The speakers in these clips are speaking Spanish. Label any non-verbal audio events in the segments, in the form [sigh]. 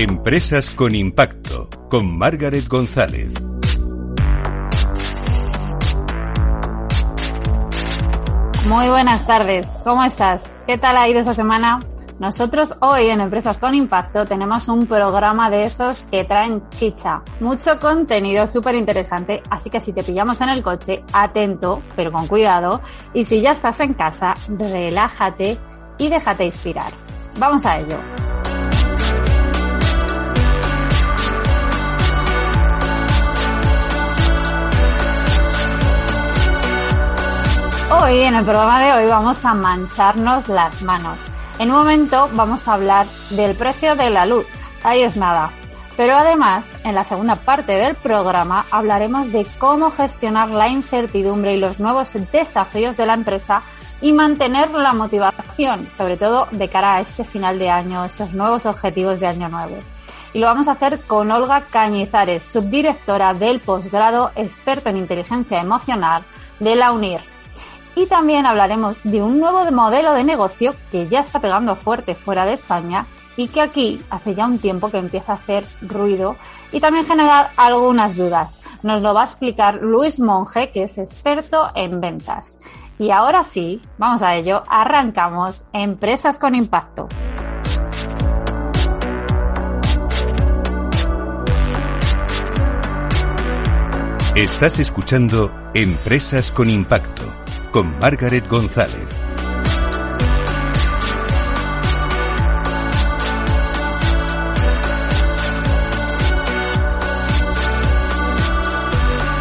Empresas con Impacto, con Margaret González. Muy buenas tardes, ¿cómo estás? ¿Qué tal ha ido esa semana? Nosotros hoy en Empresas con Impacto tenemos un programa de esos que traen chicha, mucho contenido súper interesante, así que si te pillamos en el coche, atento, pero con cuidado, y si ya estás en casa, relájate y déjate inspirar. Vamos a ello. Hoy, en el programa de hoy, vamos a mancharnos las manos. En un momento vamos a hablar del precio de la luz. Ahí es nada. Pero además, en la segunda parte del programa hablaremos de cómo gestionar la incertidumbre y los nuevos desafíos de la empresa y mantener la motivación, sobre todo de cara a este final de año, esos nuevos objetivos de año nuevo. Y lo vamos a hacer con Olga Cañizares, subdirectora del posgrado experto en inteligencia emocional de la UNIR. Y también hablaremos de un nuevo modelo de negocio que ya está pegando fuerte fuera de España y que aquí hace ya un tiempo que empieza a hacer ruido y también generar algunas dudas. Nos lo va a explicar Luis Monge, que es experto en ventas. Y ahora sí, vamos a ello, arrancamos Empresas con Impacto. Estás escuchando Empresas con Impacto con Margaret González.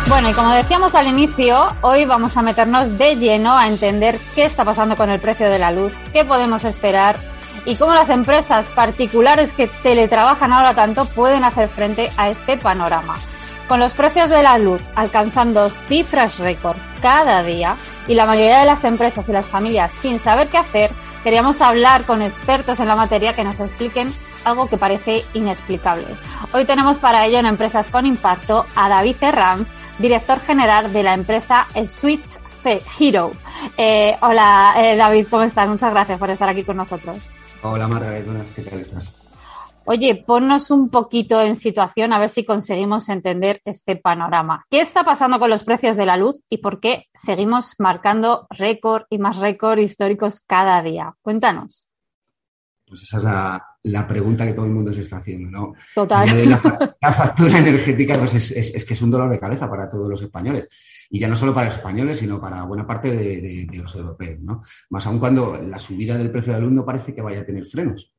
Bueno, y como decíamos al inicio, hoy vamos a meternos de lleno a entender qué está pasando con el precio de la luz, qué podemos esperar y cómo las empresas particulares que teletrabajan ahora tanto pueden hacer frente a este panorama. Con los precios de la luz alcanzando cifras récord cada día y la mayoría de las empresas y las familias sin saber qué hacer, queríamos hablar con expertos en la materia que nos expliquen algo que parece inexplicable. Hoy tenemos para ello en Empresas con Impacto a David Herranz, director general de la empresa Switch Hero. Eh, hola eh, David, ¿cómo estás? Muchas gracias por estar aquí con nosotros. Hola Margaret, ¿qué tal estás? Oye, ponnos un poquito en situación a ver si conseguimos entender este panorama. ¿Qué está pasando con los precios de la luz y por qué seguimos marcando récord y más récord históricos cada día? Cuéntanos. Pues esa es la, pregunta que todo el mundo se está haciendo, ¿no? Total. La, factura energética pues es, que es un dolor de cabeza para todos los españoles. Y ya no solo para los españoles, sino para buena parte de, de los europeos, ¿no? Más aún cuando la subida del precio de la luz no parece que vaya a tener frenos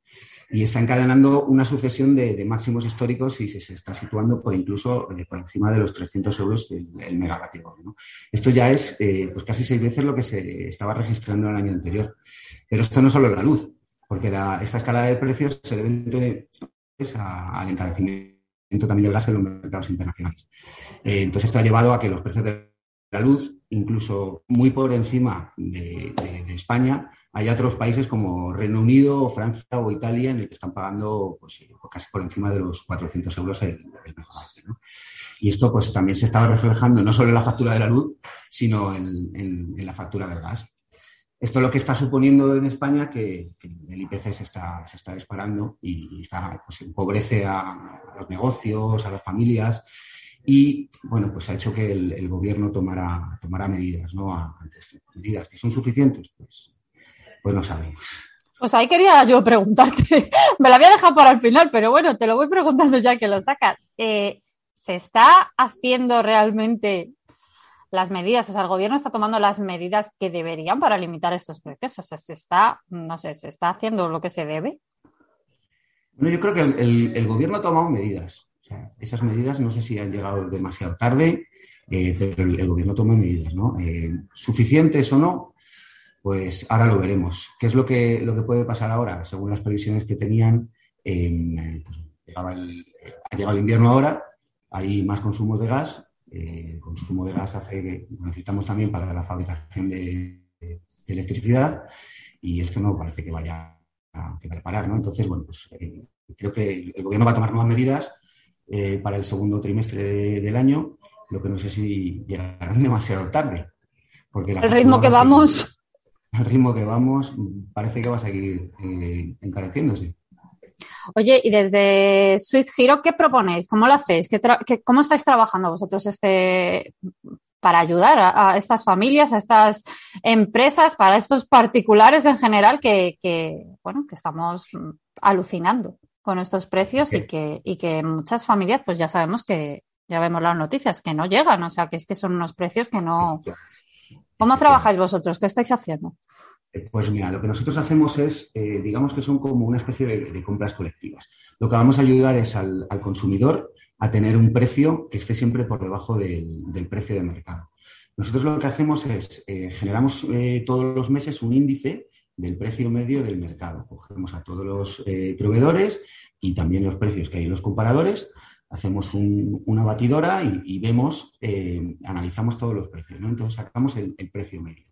y está encadenando una sucesión de, máximos históricos y se, está situando por incluso eh, por encima de los 300 euros el, el megavatio. Esto ya es pues casi seis veces lo que se estaba registrando el año anterior. Pero esto no es solo la luz, porque esta escalada de precios se debe al encarecimiento también del gas en los mercados internacionales. Eh, entonces esto ha llevado a que los precios de la luz, incluso muy por encima de España, hay otros países como Reino Unido, Francia o Italia en el que están pagando pues, casi por encima de los 400 euros el, el Y esto pues también se estaba reflejando no solo en la factura de la luz, sino en, la factura del gas. Esto es lo que está suponiendo en España que, el IPC se está, se está disparando y está, pues, empobrece a, los negocios, a las familias y bueno, pues ha hecho que el, gobierno tomara, tomara medidas, ¿no? Antes, medidas que son suficientes, pues pues no sabemos. Pues ahí quería yo preguntarte, [laughs] me la había dejado para el final, pero bueno, te lo voy preguntando ya que lo sacas. Eh, ¿Se está haciendo realmente las medidas? O sea, el gobierno está tomando las medidas que deberían para limitar estos precios. O sea, se está, no sé, se está haciendo lo que se debe. Bueno, yo creo que el, gobierno ha tomado medidas. O sea, esas medidas no sé si han llegado demasiado tarde, eh, pero el, gobierno toma medidas, ¿no? Eh, ¿Suficientes o no? Pues ahora lo veremos. ¿Qué es lo que, lo que puede pasar ahora? Según las previsiones que tenían, eh, pues, ha llegado el invierno ahora, hay más consumos de gas. Eh, el consumo de gas hace que necesitamos también para la fabricación de, electricidad y esto no parece que vaya a, parar, ¿no? Entonces, bueno, pues eh, creo que el gobierno va a tomar nuevas medidas para el segundo trimestre del año, lo que no sé si llegarán [laughs] demasiado tarde. Porque el ritmo que vamos al ritmo que vamos, parece que va a seguir eh, encareciéndose. Oye, y desde Swiss Hero, ¿qué proponéis? ¿Cómo lo hacéis? ¿Cómo estáis trabajando vosotros este para ayudar a, estas familias, a estas empresas, para estos particulares en general que, bueno, que estamos alucinando con estos precios y que, y que muchas familias, pues ya sabemos que, ya vemos las noticias, que no llegan, o sea, que es que son unos precios que no. ¿Cómo trabajáis vosotros? ¿Qué estáis haciendo? Eh, pues mira, lo que nosotros hacemos es, eh, digamos que son como una especie de, compras colectivas. Lo que vamos a ayudar es al, consumidor a tener un precio que esté siempre por debajo del, precio de mercado. Nosotros lo que hacemos es, eh, generamos todos los meses un índice del precio medio del mercado. Cogemos a todos los proveedores y también los precios que hay en los comparadores, hacemos una batidora y, vemos, analizamos todos los precios. Entonces sacamos el precio medio.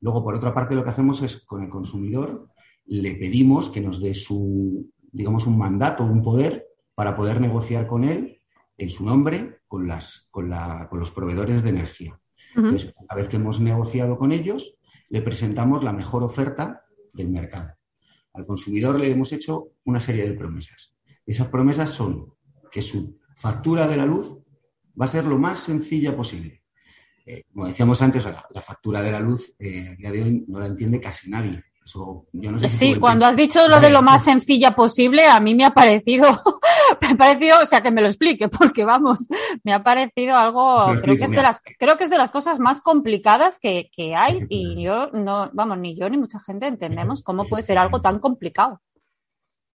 Luego, por otra parte, lo que hacemos es con el consumidor le pedimos que nos dé su, digamos, un mandato, un poder para poder negociar con él en su nombre con, las, con, los proveedores de energía. Entonces, una vez que hemos negociado con ellos, le presentamos la mejor oferta del mercado. Al consumidor le hemos hecho una serie de promesas. Esas promesas son que su factura de la luz va a ser lo más sencilla posible. Eh, como decíamos antes, la, factura de la luz eh, a día de hoy no la entiende casi nadie. sí, cuando has dicho lo de lo más sencilla posible, a mí me ha parecido, [laughs] me ha parecido, o sea, que me lo explique, porque vamos, me ha parecido algo, creo que es de las, creo que es de las cosas más complicadas que, hay y [laughs] yo no, vamos, ni yo ni mucha gente entendemos cómo puede ser algo tan complicado.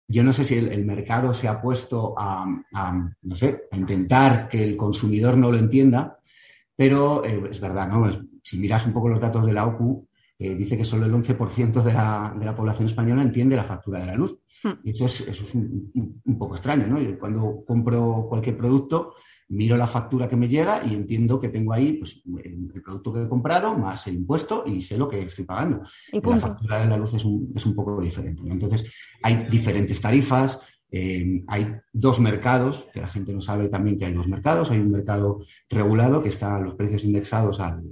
Yo no sé si el, mercado se ha puesto a, no sé, a intentar que el consumidor no lo entienda, pero eh, es verdad, ¿no? si miras un poco los datos de la OCU, eh, dice que solo el 11% de la, de la, población española entiende la factura de la luz. Hmm. Y eso es, eso es un, poco extraño, ¿no? Yo cuando compro cualquier producto, miro la factura que me llega y entiendo que tengo ahí pues, el, producto que he comprado más el impuesto y sé lo que estoy pagando. la factura de la luz es un, es un poco diferente. ¿no? Entonces, hay diferentes tarifas, eh, hay dos mercados, que la gente no sabe también que hay dos mercados. Hay un mercado regulado que está los precios indexados al,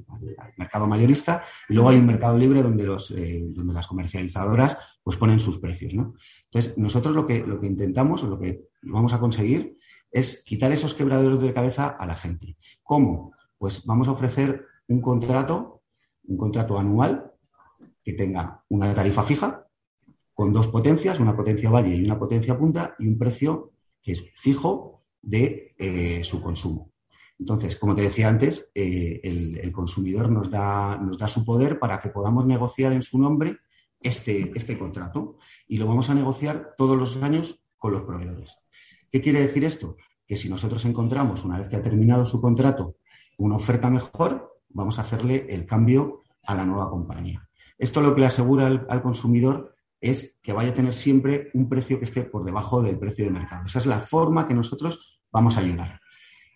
mercado mayorista y luego hay un mercado libre donde, los, eh, donde las comercializadoras pues ponen sus precios. Entonces, nosotros lo que, lo que intentamos o lo que vamos a conseguir es quitar esos quebraderos de cabeza a la gente. ¿Cómo? Pues vamos a ofrecer un contrato, un contrato anual que tenga una tarifa fija, con dos potencias, una potencia valle y una potencia punta, y un precio que es fijo de eh, su consumo. Entonces, como te decía antes, eh, el, consumidor nos da, nos da su poder para que podamos negociar en su nombre este, este contrato y lo vamos a negociar todos los años con los proveedores. ¿Qué quiere decir esto? Que si nosotros encontramos, una vez que ha terminado su contrato, una oferta mejor, vamos a hacerle el cambio a la nueva compañía. Esto lo que le asegura al consumidor es que vaya a tener siempre un precio que esté por debajo del precio de mercado. Esa es la forma que nosotros vamos a ayudar.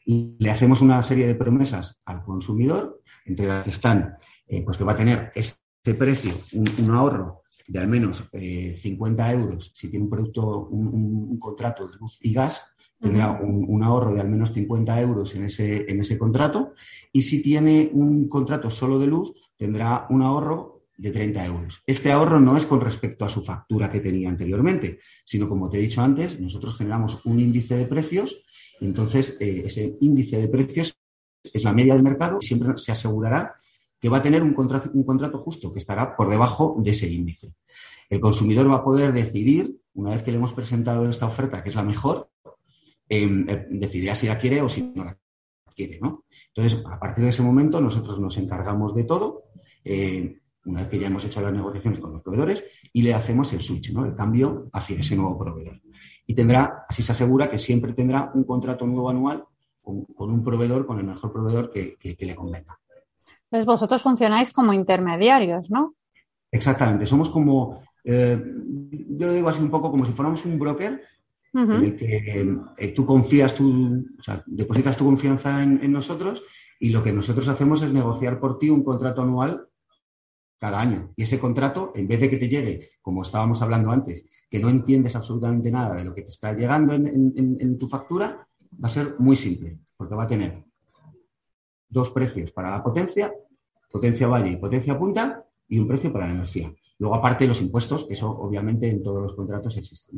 Y le hacemos una serie de promesas al consumidor, entre las que están, eh, pues que va a tener este precio, un, ahorro de al menos 50 eh, euros, si tiene un producto, un, contrato de luz y gas, tendrá un, ahorro de al menos 50 euros en ese, en ese contrato. Y si tiene un contrato solo de luz, tendrá un ahorro de 30 euros. Este ahorro no es con respecto a su factura que tenía anteriormente, sino como te he dicho antes, nosotros generamos un índice de precios entonces eh, ese índice de precios es la media del mercado y siempre se asegurará que va a tener un contrato, un contrato justo que estará por debajo de ese índice. El consumidor va a poder decidir, una vez que le hemos presentado esta oferta, que es la mejor, eh, decidirá si la quiere o si no la quiere. ¿no? Entonces, a partir de ese momento, nosotros nos encargamos de todo. Eh, una vez que ya hemos hecho las negociaciones con los proveedores y le hacemos el switch, ¿no? el cambio hacia ese nuevo proveedor. Y tendrá, así se asegura que siempre tendrá un contrato nuevo anual con, un proveedor, con el mejor proveedor que, le convenga. Entonces vosotros funcionáis como intermediarios, ¿no? Exactamente, somos como, eh, yo lo digo así un poco como si fuéramos un broker en el que eh, tú confías, tu, o sea, depositas tu confianza en nosotros y lo que nosotros hacemos es negociar por ti un contrato anual cada año. Y ese contrato, en vez de que te llegue, como estábamos hablando antes, que no entiendes absolutamente nada de lo que te está llegando en, tu factura, va a ser muy simple, porque va a tener dos precios para la potencia, potencia valle y potencia punta, y un precio para la energía. Luego, aparte de los impuestos, eso obviamente en todos los contratos existe.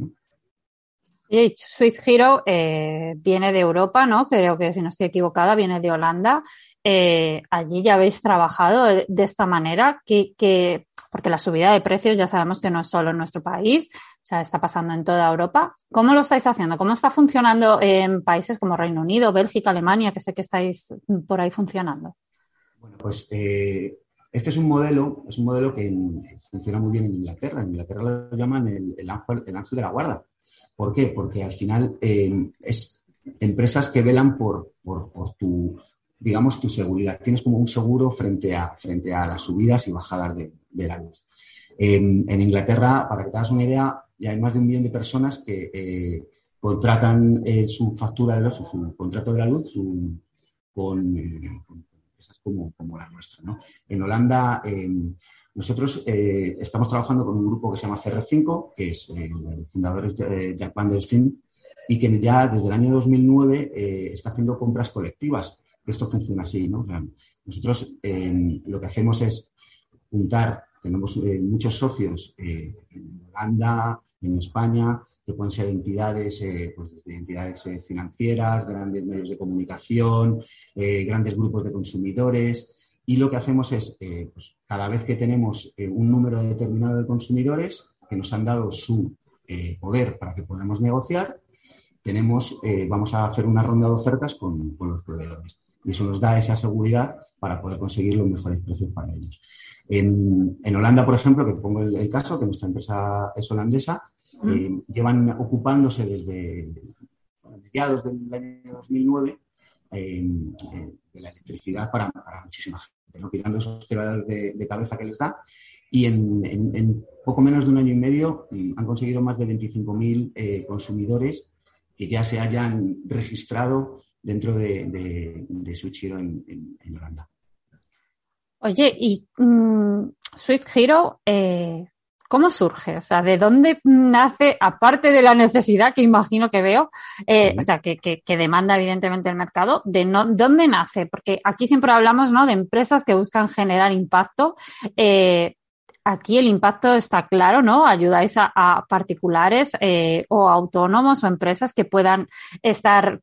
Swiss Hero eh, viene de Europa, ¿no? Creo que si no estoy equivocada, viene de Holanda. Eh, allí ya habéis trabajado de, esta manera, que, que, porque la subida de precios ya sabemos que no es solo en nuestro país, o sea, está pasando en toda Europa. ¿Cómo lo estáis haciendo? ¿Cómo está funcionando en países como Reino Unido, Bélgica, Alemania, que sé que estáis por ahí funcionando? Bueno, pues eh, este es un modelo, es un modelo que funciona muy bien en Inglaterra. En Inglaterra lo llaman el, ángel, de la guarda. ¿Por qué? Porque al final eh, es empresas que velan por, por, tu, digamos, tu seguridad. Tienes como un seguro frente a, frente a las subidas y bajadas de, la luz. en Inglaterra, para que te hagas una idea, ya hay más de un millón de personas que eh, contratan su factura de luz, su contrato de la luz con, como, como la nuestra. ¿no? En Holanda, nosotros eh, estamos trabajando con un grupo que se llama CR5, que es eh, fundadores de Jack Van der y que ya desde el año 2009 eh, está haciendo compras colectivas. Esto funciona así, ¿no? nosotros lo que hacemos es juntar, tenemos muchos socios en Holanda, en España, que pueden ser entidades, eh, pues desde entidades eh, financieras, grandes medios de comunicación, eh, grandes grupos de consumidores. Y lo que hacemos es, pues cada vez que tenemos un número determinado de consumidores que nos han dado su poder para que podamos negociar, tenemos, vamos a hacer una ronda de ofertas con, los proveedores. Y eso nos da esa seguridad para poder conseguir los mejores precios para ellos. En, Holanda, por ejemplo, que pongo el, caso, que nuestra empresa es holandesa, eh, llevan ocupándose desde mediados del año 2009 eh, de la electricidad para, para muchísima gente, ¿no? quitando esos quebraderos de, cabeza que les da. Y en, poco menos de un año y medio mm, han conseguido más de 25.000 eh, consumidores que ya se hayan registrado dentro de, de, Switch Hero en, Holanda. Oye, y mm, Switch Hero, ¿Cómo surge? O sea, ¿de dónde nace, aparte de la necesidad que imagino que veo, eh, o sea, que, demanda evidentemente el mercado, de dónde nace? Porque aquí siempre hablamos ¿no? de empresas que buscan generar impacto. Eh, aquí el impacto está claro, ¿no? Ayudáis a, particulares eh, o autónomos o empresas que puedan estar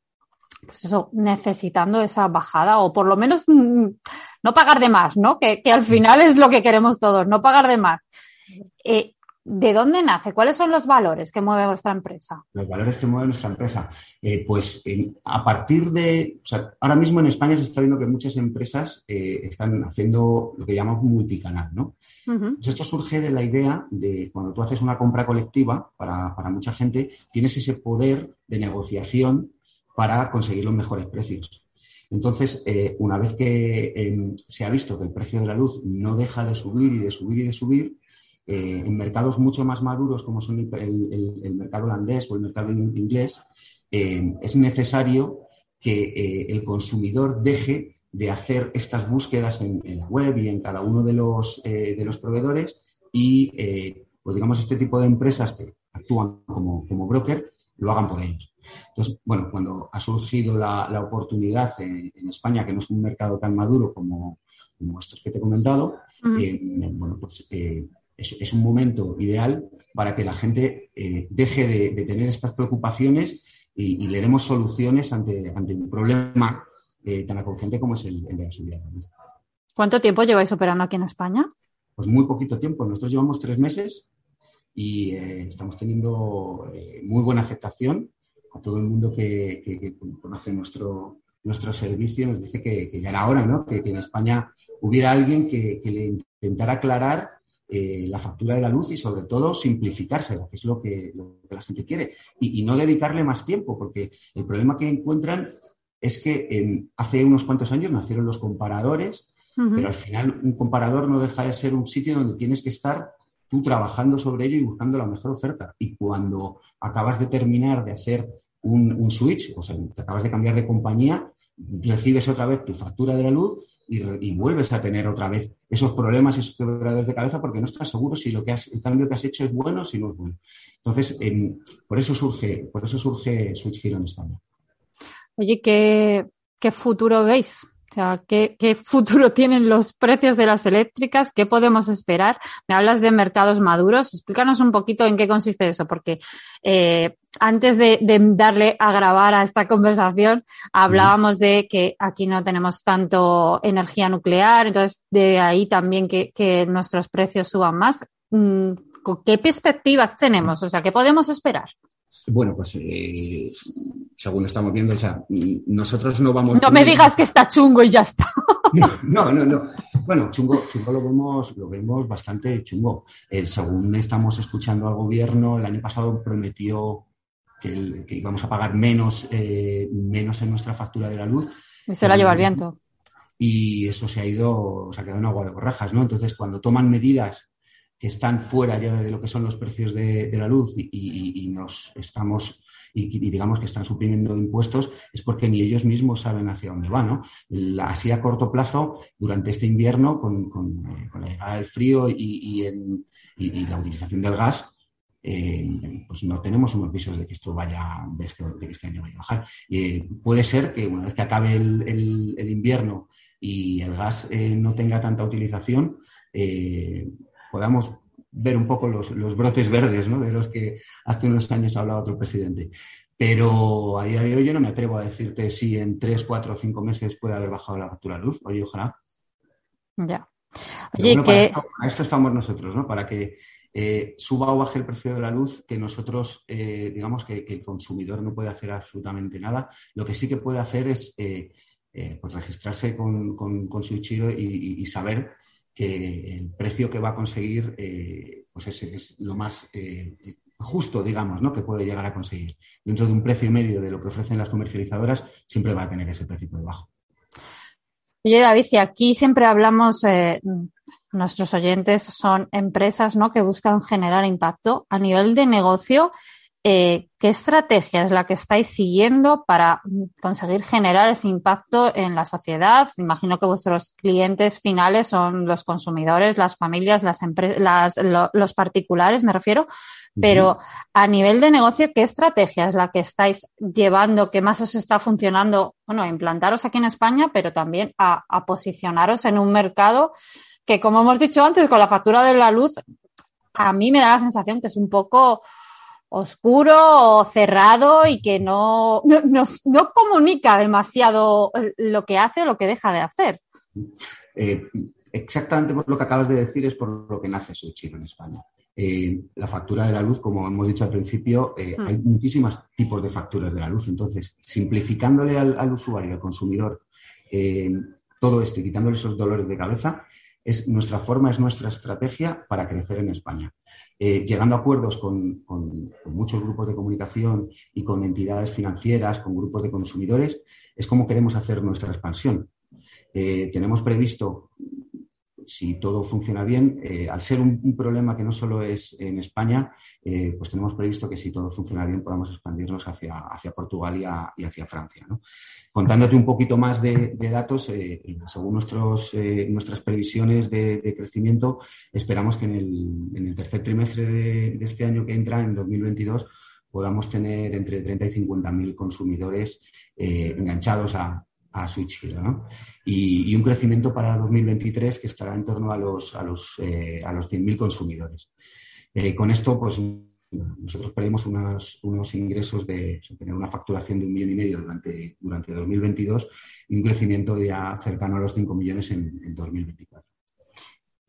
pues eso, necesitando esa bajada o por lo menos mm, no pagar de más, ¿no? Que, que, al final es lo que queremos todos, no pagar de más. Eh, ¿De dónde nace? ¿Cuáles son los valores que mueve vuestra empresa? Los valores que mueve nuestra empresa. Eh, pues a partir de, ahora mismo en España se está viendo que muchas empresas eh, están haciendo lo que llamamos multicanal, ¿no? Pues esto surge de la idea de cuando tú haces una compra colectiva, para, mucha gente, tienes ese poder de negociación para conseguir los mejores precios. Entonces, una vez que em, se ha visto que el precio de la luz no deja de subir y de subir y de subir, eh, en mercados mucho más maduros como son el, mercado holandés o el mercado inglés, eh, es necesario que eh, el consumidor deje de hacer estas búsquedas en, la web y en cada uno de los, de los proveedores y, pues digamos, este tipo de empresas que actúan como, broker lo hagan por ellos. Entonces, bueno, cuando ha surgido la, oportunidad en, España, que no es un mercado tan maduro como, estos que te he comentado, bueno, pues es, un momento ideal para que la gente eh, deje de, tener estas preocupaciones y, le demos soluciones ante, ante un problema eh, tan acuciante como es el, de la subida de. ¿Cuánto tiempo lleváis operando aquí en España? Pues muy poquito tiempo. Nosotros llevamos tres meses y eh, estamos teniendo muy buena aceptación. A todo el mundo que, conoce nuestro, nuestro servicio nos dice que, ya era hora, ¿no? Que, en España hubiera alguien que, le intentara aclarar eh, la factura de la luz y sobre todo simplificársela, que es lo que, la gente quiere, y, no dedicarle más tiempo, porque el problema que encuentran es que hace unos cuantos años nacieron los comparadores, pero al final un comparador no deja de ser un sitio donde tienes que estar tú trabajando sobre ello y buscando la mejor oferta. Y cuando acabas de terminar de hacer un, un switch, o sea, te acabas de cambiar de compañía, recibes otra vez tu factura de la luz y, vuelves a tener otra vez esos problemas, esos quebraderos de cabeza, porque no estás seguro si lo que has, el cambio que has hecho es bueno o si no es bueno. Entonces, por eso surge, por eso surge Switch Hero en España. Oye, ¿qué, futuro veis O sea, ¿qué, futuro [laughs] tienen los precios de las eléctricas? ¿Qué podemos esperar? Me hablas de mercados maduros. Explícanos un poquito en qué consiste eso, porque eh, antes de, darle a grabar a esta conversación, hablábamos de que aquí no tenemos tanto energía nuclear, entonces de ahí también que, que nuestros precios suban más. Mm, ¿Qué perspectivas tenemos? O sea, ¿qué podemos esperar? Bueno, pues eh, según estamos viendo, o sea, nosotros no vamos. No me digas que está chungo y ya está. [laughs] No, no, no. Bueno, chungo, chungo lo vemos, lo vemos bastante chungo. Eh, según estamos escuchando al gobierno, el año pasado prometió que, íbamos a pagar menos, eh, menos en nuestra factura de la luz. Y se la lleva el viento. Y eso se ha ido, se ha quedado en agua de borrajas, ¿no? Entonces, cuando toman medidas que están fuera ya de lo que son los precios de, la luz y, nos estamos y, digamos que están suprimiendo impuestos es porque ni ellos mismos saben hacia dónde van. ¿no? así a corto plazo, durante este invierno, con, la llegada del frío y, la utilización del gas, eh, pues no tenemos unos visos de que esto vaya, de, que este año vaya a bajar. Eh, puede ser que una vez que acabe el, invierno y el gas eh, no tenga tanta utilización, podamos ver un poco los, brotes verdes ¿no? de los que hace unos años hablaba otro presidente. Pero a día de hoy yo no me atrevo a decirte si en tres, cuatro o cinco meses puede haber bajado la factura de luz. Oye, ojalá. Ya. Oye, que... para, esto, estamos nosotros, ¿no? Para que eh, suba o baje el precio de la luz, que nosotros, eh, digamos que, el consumidor no puede hacer absolutamente nada. Lo que sí que puede hacer es eh, pues registrarse con, con, su Ichiro y saber que el precio que va a conseguir eh, pues es, lo más eh, justo, digamos, ¿no? que puede llegar a conseguir. Dentro de un precio medio de lo que ofrecen las comercializadoras, siempre va a tener ese precio por debajo. Oye, David, y aquí siempre hablamos, eh, nuestros oyentes son empresas ¿no? que buscan generar impacto a nivel de negocio. Eh, ¿qué estrategia es la que estáis siguiendo para conseguir generar ese impacto en la sociedad? Imagino que vuestros clientes finales son los consumidores, las familias, las, los particulares, me refiero. Pero a nivel de negocio, ¿qué estrategia es la que estáis llevando, ¿Qué más os está funcionando? Bueno, implantaros aquí en España, pero también a, a posicionaros en un mercado que, como hemos dicho antes, con la factura de la luz, a mí me da la sensación que es un poco oscuro o cerrado y que no, no, comunica demasiado lo que hace o lo que deja de hacer. Eh, exactamente por lo que acabas de decir es por lo que nace Switching en España. Eh, la factura de la luz, como hemos dicho al principio, eh, hmm. hay muchísimos tipos de facturas de la luz. Entonces, simplificándole al, usuario, al consumidor, todo esto y quitándole esos dolores de cabeza, es nuestra forma, es nuestra estrategia para crecer en España. Eh, llegando a acuerdos con, muchos grupos de comunicación y con entidades financieras, con grupos de consumidores, es como queremos hacer nuestra expansión. Eh, tenemos previsto si todo funciona bien, eh, al ser un, problema que no solo es en España, eh, pues tenemos previsto que si todo funciona bien podamos expandirnos hacia, Portugal y, hacia Francia. Contándote un poquito más de, datos, eh, según nuestras previsiones de, crecimiento, esperamos que en el, tercer trimestre de, este año que entra, en 2022, podamos tener entre 30 y 50 mil consumidores enganchados a, a Switch ¿no? Y, un crecimiento para 2023 que estará en torno a los, a los, eh, a los 100.000 consumidores. Eh, con esto, pues nosotros pedimos unos ingresos de tener una facturación de un millón y medio durante, durante 2022 y un crecimiento ya cercano a los 5 millones en, 2024.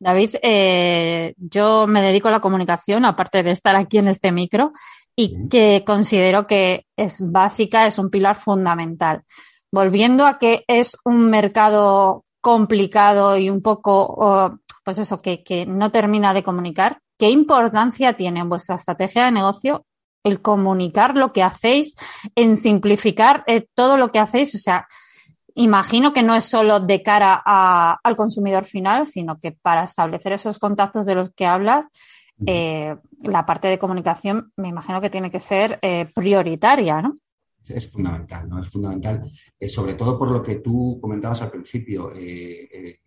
David, eh, yo me dedico a la comunicación, aparte de estar aquí en este micro, y que considero que es básica, es un pilar fundamental volviendo a que es un mercado complicado y un poco, pues eso, que, no termina de comunicar, ¿qué importancia tiene en vuestra estrategia de negocio el comunicar lo que hacéis, en simplificar eh, todo lo que hacéis? O sea, imagino que no es solo de cara al consumidor final, sino que para establecer esos contactos de los que hablas, eh, la parte de comunicación me imagino que tiene que ser eh, prioritaria, ¿no? Es fundamental, ¿no? Es fundamental, eh, sobre todo por lo que tú comentabas al principio, eh, eh,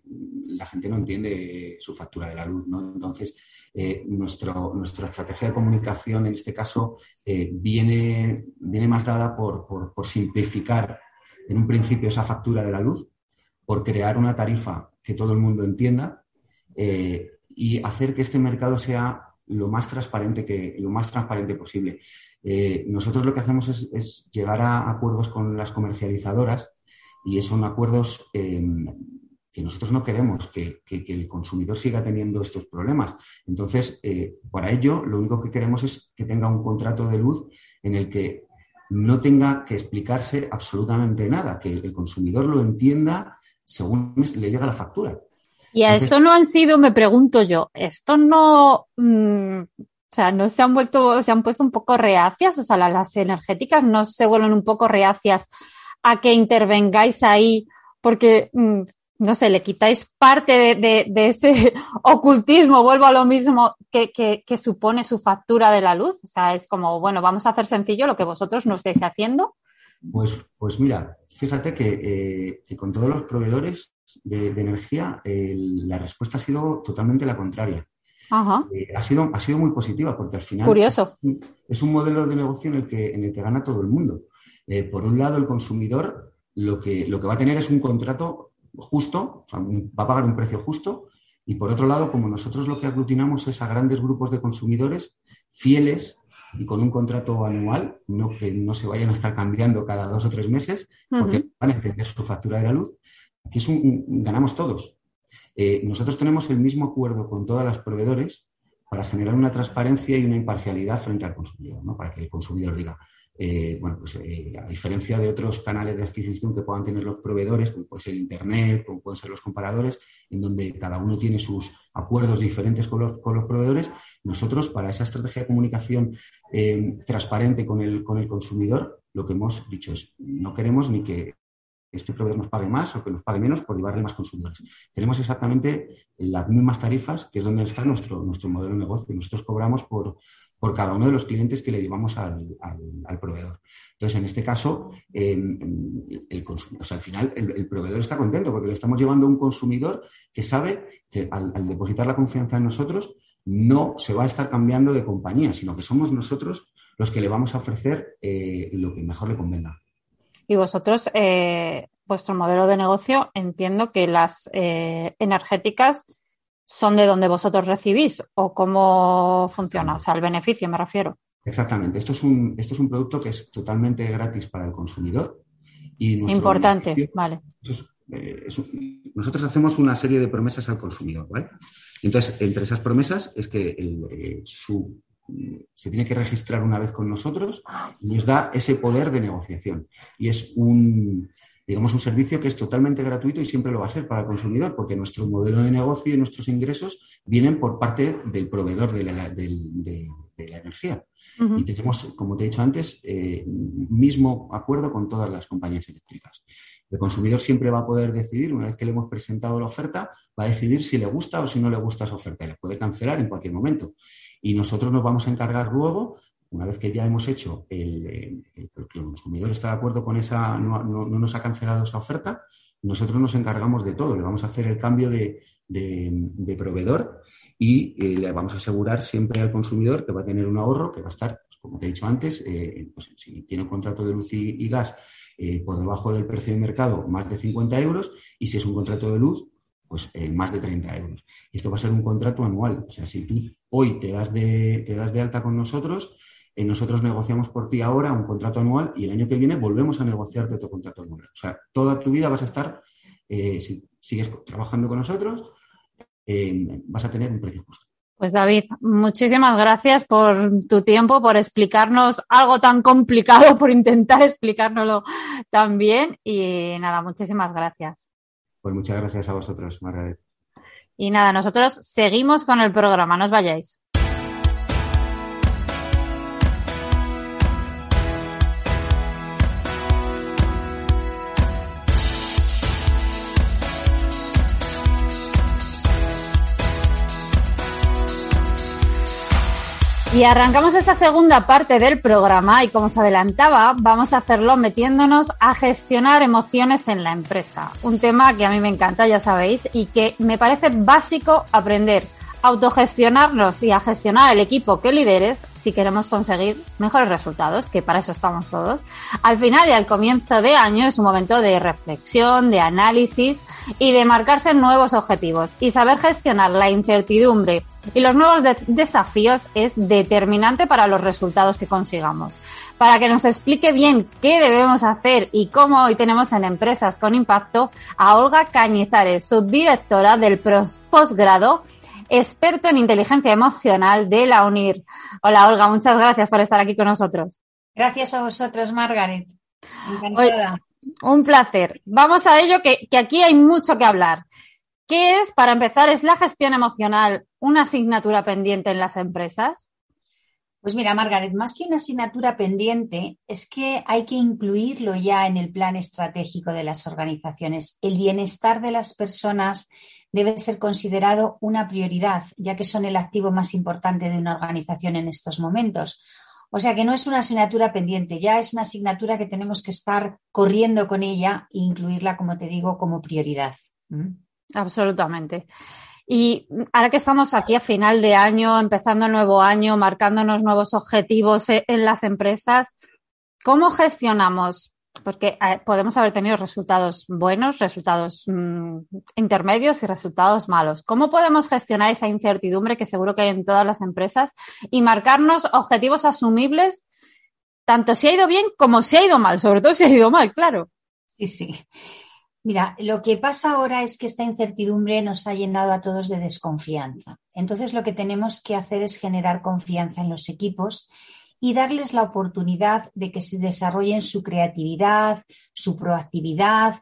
la gente no entiende su factura de la luz, ¿no? Entonces, nuestro, nuestra estrategia de comunicación en este caso viene, viene más dada por, por, simplificar en un principio esa factura de la luz, por crear una tarifa que todo el mundo entienda eh, y hacer que este mercado sea lo más transparente que lo más transparente posible. Eh, nosotros lo que hacemos es, llegar a acuerdos con las comercializadoras y son acuerdos em, que nosotros no queremos que, el consumidor siga teniendo estos problemas. Entonces, eh, para ello, lo único que queremos es que tenga un contrato de luz en el que no tenga que explicarse absolutamente nada, que el consumidor lo entienda según le llega la factura. Y a esto no han sido, me pregunto yo, esto no, mm, o sea, no se han vuelto, se han puesto un poco reacias, o sea, las energéticas no se vuelven un poco reacias a que intervengáis ahí porque, mm, no sé, le quitáis parte de, ese [laughs] ocultismo, vuelvo a lo mismo que, que, supone su factura de la luz. O sea, es como, bueno, vamos a hacer sencillo lo que vosotros no estáis haciendo. Pues, pues mira, fíjate que, eh, con todos los proveedores de, energía la respuesta ha sido totalmente la contraria. Eh, ha, sido, ha sido muy positiva porque al final Curioso. Es, un, modelo de negocio en el que, en el que gana todo el mundo. Eh, por un lado, el consumidor lo que, lo que va a tener es un contrato justo, va a pagar un precio justo, y por otro lado, como nosotros lo que aglutinamos es a grandes grupos de consumidores fieles y con un contrato anual, no que no se vayan a estar cambiando cada dos o tres meses, porque van a entender su factura de la luz, aquí es un, ganamos todos. Eh, nosotros tenemos el mismo acuerdo con todas las proveedores para generar una transparencia y una imparcialidad frente al consumidor, ¿no? para que el consumidor diga, eh, bueno, pues eh, a diferencia de otros canales de adquisición que puedan tener los proveedores, como puede ser Internet, como pueden ser los comparadores, en donde cada uno tiene sus acuerdos diferentes con los, con los proveedores, nosotros para esa estrategia de comunicación transparente con el, con el consumidor, lo que hemos dicho es, no queremos ni que este proveedor nos pague más o que nos pague menos por llevarle más consumidores. Tenemos exactamente las mismas tarifas, que es donde está nuestro, nuestro modelo de negocio. Nosotros cobramos por, por cada uno de los clientes que le llevamos al, proveedor. Entonces, en este caso, em, el, al final el, proveedor está contento porque le estamos llevando a un consumidor que sabe que al, depositar la confianza en nosotros no se va a estar cambiando de compañía, sino que somos nosotros los que le vamos a ofrecer eh, lo que mejor le convenga. Y vosotros, eh, vuestro modelo de negocio, entiendo que las eh, energéticas son de donde vosotros recibís o cómo funciona, o sea, el beneficio me refiero. Exactamente. Esto es un, esto es un producto que es totalmente gratis para el consumidor. Y Importante, vale. Eh, nosotros hacemos una serie de promesas al consumidor, ¿vale? Entonces, entre esas promesas es que el, su se tiene que registrar una vez con nosotros y nos da ese poder de negociación. Y es un, digamos, un servicio que es totalmente gratuito y siempre lo va a ser para el consumidor, porque nuestro modelo de negocio y nuestros ingresos vienen por parte del proveedor de la, energía. Y tenemos, como te he dicho antes, eh, mismo acuerdo con todas las compañías eléctricas. El consumidor siempre va a poder decidir, una vez que le hemos presentado la oferta, va a decidir si le gusta o si no le gusta esa oferta. Le puede cancelar en cualquier momento. Y nosotros nos vamos a encargar luego, una vez que ya hemos hecho el, que el consumidor está de acuerdo con esa, no, nos ha cancelado esa oferta, nosotros nos encargamos de todo. Le vamos a hacer el cambio de, proveedor y eh, le vamos a asegurar siempre al consumidor que va a tener un ahorro que va a estar, pues, como te he dicho antes, eh, pues, si tiene un contrato de luz y, gas eh, por debajo del precio de mercado, más de 50 euros, y si es un contrato de luz, pues más de 30 euros. Esto va a ser un contrato anual. O sea, si tú hoy te das de, te das de alta con nosotros, eh, nosotros negociamos por ti ahora un contrato anual y el año que viene volvemos a negociarte otro contrato anual. O sea, toda tu vida vas a estar, eh, si sigues trabajando con nosotros, eh, vas a tener un precio justo. Pues David, muchísimas gracias por tu tiempo, por explicarnos algo tan complicado, [laughs] por intentar explicárnoslo tan bien y nada, muchísimas gracias. Pues muchas gracias a vosotros, Margaret. Y nada, nosotros seguimos con el programa, no os vayáis. Y arrancamos esta segunda parte del programa y como se adelantaba, vamos a hacerlo metiéndonos a gestionar emociones en la empresa. Un tema que a mí me encanta, ya sabéis, y que me parece básico aprender autogestionarnos y a gestionar el equipo que lideres si queremos conseguir mejores resultados, que para eso estamos todos. Al final y al comienzo de año es un momento de reflexión, de análisis y de marcarse nuevos objetivos. Y saber gestionar la incertidumbre y los nuevos desafíos es determinante para los resultados que consigamos. Para que nos explique bien qué debemos hacer y cómo hoy tenemos en Empresas con Impacto a Olga Cañizares, subdirectora del posgrado experto en inteligencia emocional de la UNIR. Hola Olga, muchas gracias por estar aquí con nosotros. Gracias a vosotros, Margaret. Encantada. un placer. Vamos a ello, que, que aquí hay mucho que hablar. ¿Qué es, para empezar, es la gestión emocional una asignatura pendiente en las empresas? Pues mira, Margaret, más que una asignatura pendiente, es que hay que incluirlo ya en el plan estratégico de las organizaciones. El bienestar de las personas debe ser considerado una prioridad, ya que son el activo más importante de una organización en estos momentos. O sea que no es una asignatura pendiente, ya es una asignatura que tenemos que estar corriendo con ella e incluirla, como te digo, como prioridad. ¿Mm? Absolutamente. Y ahora que estamos aquí a final de año, empezando el nuevo año, marcándonos nuevos objetivos en las empresas, ¿cómo gestionamos porque eh, podemos haber tenido resultados buenos, resultados mm, intermedios y resultados malos. ¿Cómo podemos gestionar esa incertidumbre que seguro que hay en todas las empresas y marcarnos objetivos asumibles, tanto si ha ido bien como si ha ido mal, sobre todo si ha ido mal, claro? Sí, sí. Mira, lo que pasa ahora es que esta incertidumbre nos ha llenado a todos de desconfianza. Entonces, lo que tenemos que hacer es generar confianza en los equipos y darles la oportunidad de que se desarrollen su creatividad, su proactividad,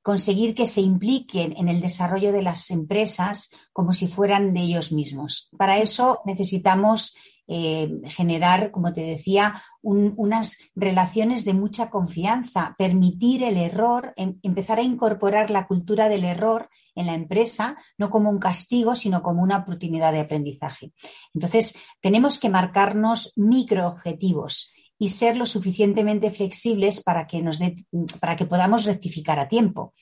conseguir que se impliquen en el desarrollo de las empresas como si fueran de ellos mismos. Para eso necesitamos eh, generar, como te decía, unas relaciones de mucha confianza, permitir el error, em, empezar a incorporar la cultura del error en la empresa, no como un castigo, sino como una oportunidad de aprendizaje. Entonces, tenemos que marcarnos microobjetivos y ser lo suficientemente flexibles para que, nos para que podamos rectificar a tiempo.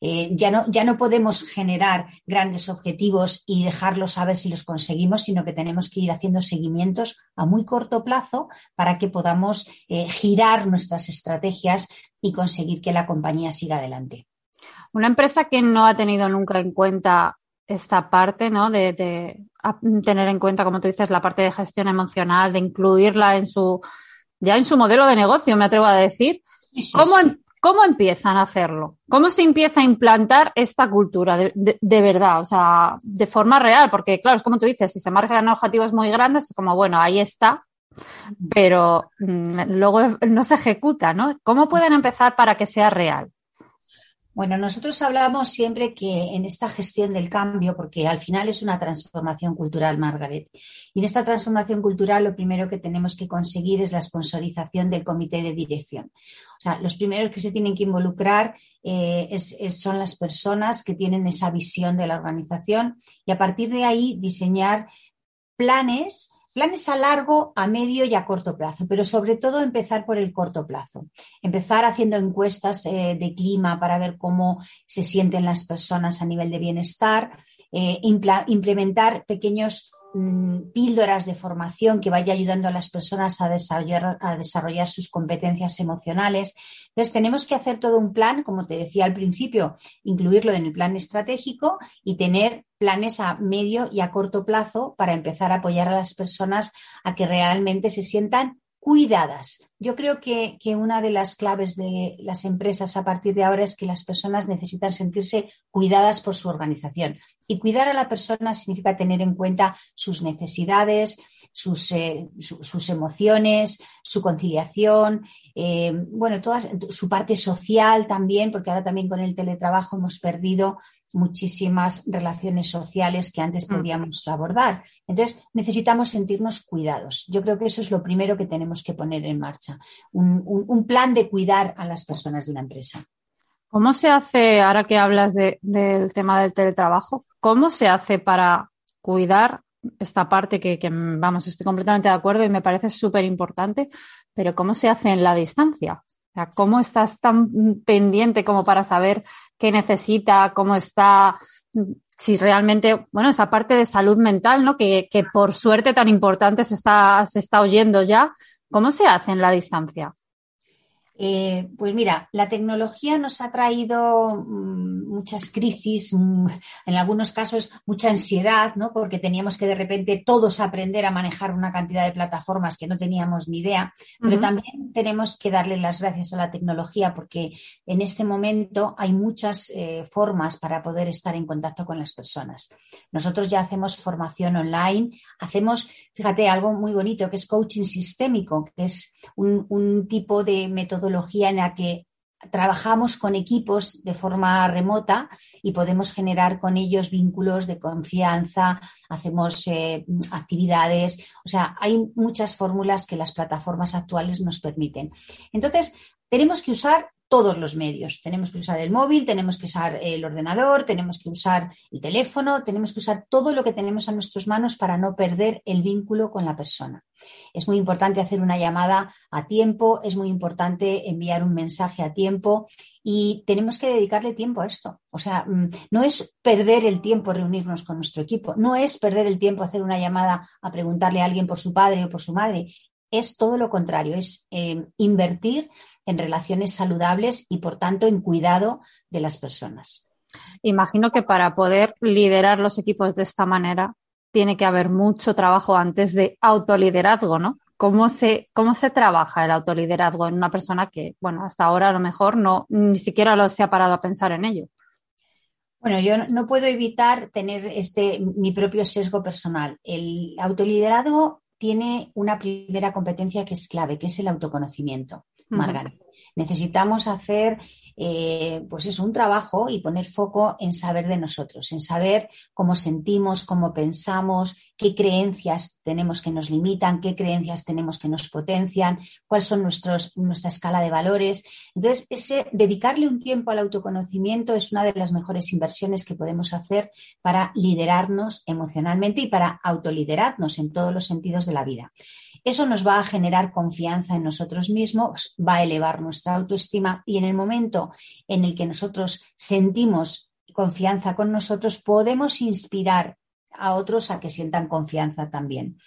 Eh, ya, no, ya no podemos generar grandes objetivos y dejarlos a ver si los conseguimos, sino que tenemos que ir haciendo seguimientos a muy corto plazo para que podamos eh, girar nuestras estrategias y conseguir que la compañía siga adelante. Una empresa que no ha tenido nunca en cuenta esta parte, ¿no? De, tener en cuenta, como tú dices, la parte de gestión emocional, de incluirla en su, ya en su modelo de negocio, me atrevo a decir. ¿Cómo, em, ¿Cómo empiezan a hacerlo? ¿Cómo se empieza a implantar esta cultura de, de, verdad? O sea, de forma real, porque claro, es como tú dices, si se marcan objetivos muy grandes, es como, bueno, ahí está, pero mm, luego no se ejecuta, ¿no? ¿Cómo pueden empezar para que sea real? Bueno, nosotros hablamos siempre que en esta gestión del cambio, porque al final es una transformación cultural, Margaret, y en esta transformación cultural lo primero que tenemos que conseguir es la sponsorización del comité de dirección. O sea, los primeros que se tienen que involucrar eh, son las personas que tienen esa visión de la organización y a partir de ahí diseñar planes Planes a largo, a medio y a corto plazo, pero sobre todo empezar por el corto plazo. Empezar haciendo encuestas eh, de clima para ver cómo se sienten las personas a nivel de bienestar, eh, implementar pequeños píldoras de formación que vaya ayudando a las personas a desarrollar, a desarrollar sus competencias emocionales. Entonces, tenemos que hacer todo un plan, como te decía al principio, incluirlo en el plan estratégico y tener planes a medio y a corto plazo para empezar a apoyar a las personas a que realmente se sientan cuidadas. Yo creo que, una de las claves de las empresas a partir de ahora es que las personas necesitan sentirse cuidadas por su organización. Y cuidar a la persona significa tener en cuenta sus necesidades, sus, eh, sus emociones, su conciliación, eh, bueno, toda su parte social también, porque ahora también con el teletrabajo hemos perdido muchísimas relaciones sociales que antes mm. podíamos abordar. Entonces, necesitamos sentirnos cuidados. Yo creo que eso es lo primero que tenemos que poner en marcha, un, plan de cuidar a las personas de una empresa. ¿Cómo se hace, ahora que hablas del tema del teletrabajo, cómo se hace para cuidar esta parte que, que vamos, estoy completamente de acuerdo y me parece súper importante, pero cómo se hace en la distancia? ¿Cómo estás tan pendiente como para saber qué necesita, cómo está si realmente, bueno, esa parte de salud mental, ¿no? Que, que por suerte tan importante se está, se está oyendo ya, ¿cómo se hace en la distancia? Eh, pues mira, la tecnología nos ha traído mm, muchas crisis, mm, en algunos casos mucha ansiedad, ¿no? Porque teníamos que de repente todos aprender a manejar una cantidad de plataformas que no teníamos ni idea, pero también tenemos que darle las gracias a la tecnología porque en este momento hay muchas eh, formas para poder estar en contacto con las personas. Nosotros ya hacemos formación online, hacemos, fíjate, algo muy bonito que es coaching sistémico, que es un, tipo de metodología en la que trabajamos con equipos de forma remota y podemos generar con ellos vínculos de confianza, hacemos eh, actividades, o sea, hay muchas fórmulas que las plataformas actuales nos permiten. Entonces, tenemos que usar todos los medios. Tenemos que usar el móvil, tenemos que usar el ordenador, tenemos que usar el teléfono, tenemos que usar todo lo que tenemos a nuestras manos para no perder el vínculo con la persona. Es muy importante hacer una llamada a tiempo, es muy importante enviar un mensaje a tiempo y tenemos que dedicarle tiempo a esto. O sea, mm, no es perder el tiempo reunirnos con nuestro equipo, no es perder el tiempo hacer una llamada a preguntarle a alguien por su padre o por su madre, es todo lo contrario, es eh, invertir en relaciones saludables y, por tanto, en cuidado de las personas. Imagino que para poder liderar los equipos de esta manera tiene que haber mucho trabajo antes de autoliderazgo, ¿no? ¿Cómo se, cómo se trabaja el autoliderazgo en una persona que, bueno, hasta ahora a lo mejor no, ni siquiera lo se ha parado a pensar en ello? Bueno, yo no puedo evitar tener este mi propio sesgo personal. El autoliderazgo tiene una primera competencia que es clave, que es el autoconocimiento, Margarita. Necesitamos hacer eh, pues es un trabajo y poner foco en saber de nosotros, en saber cómo sentimos, cómo pensamos, qué creencias tenemos que nos limitan, qué creencias tenemos que nos potencian, cuáles son nuestros, nuestra escala de valores. Entonces, dedicarle un tiempo al autoconocimiento es una de las mejores inversiones que podemos hacer para liderarnos emocionalmente y para autoliderarnos en todos los sentidos de la vida. Eso nos va a generar confianza en nosotros mismos, va a elevar nuestra autoestima y en el momento en el que nosotros sentimos confianza con nosotros, podemos inspirar a otros a que sientan confianza también.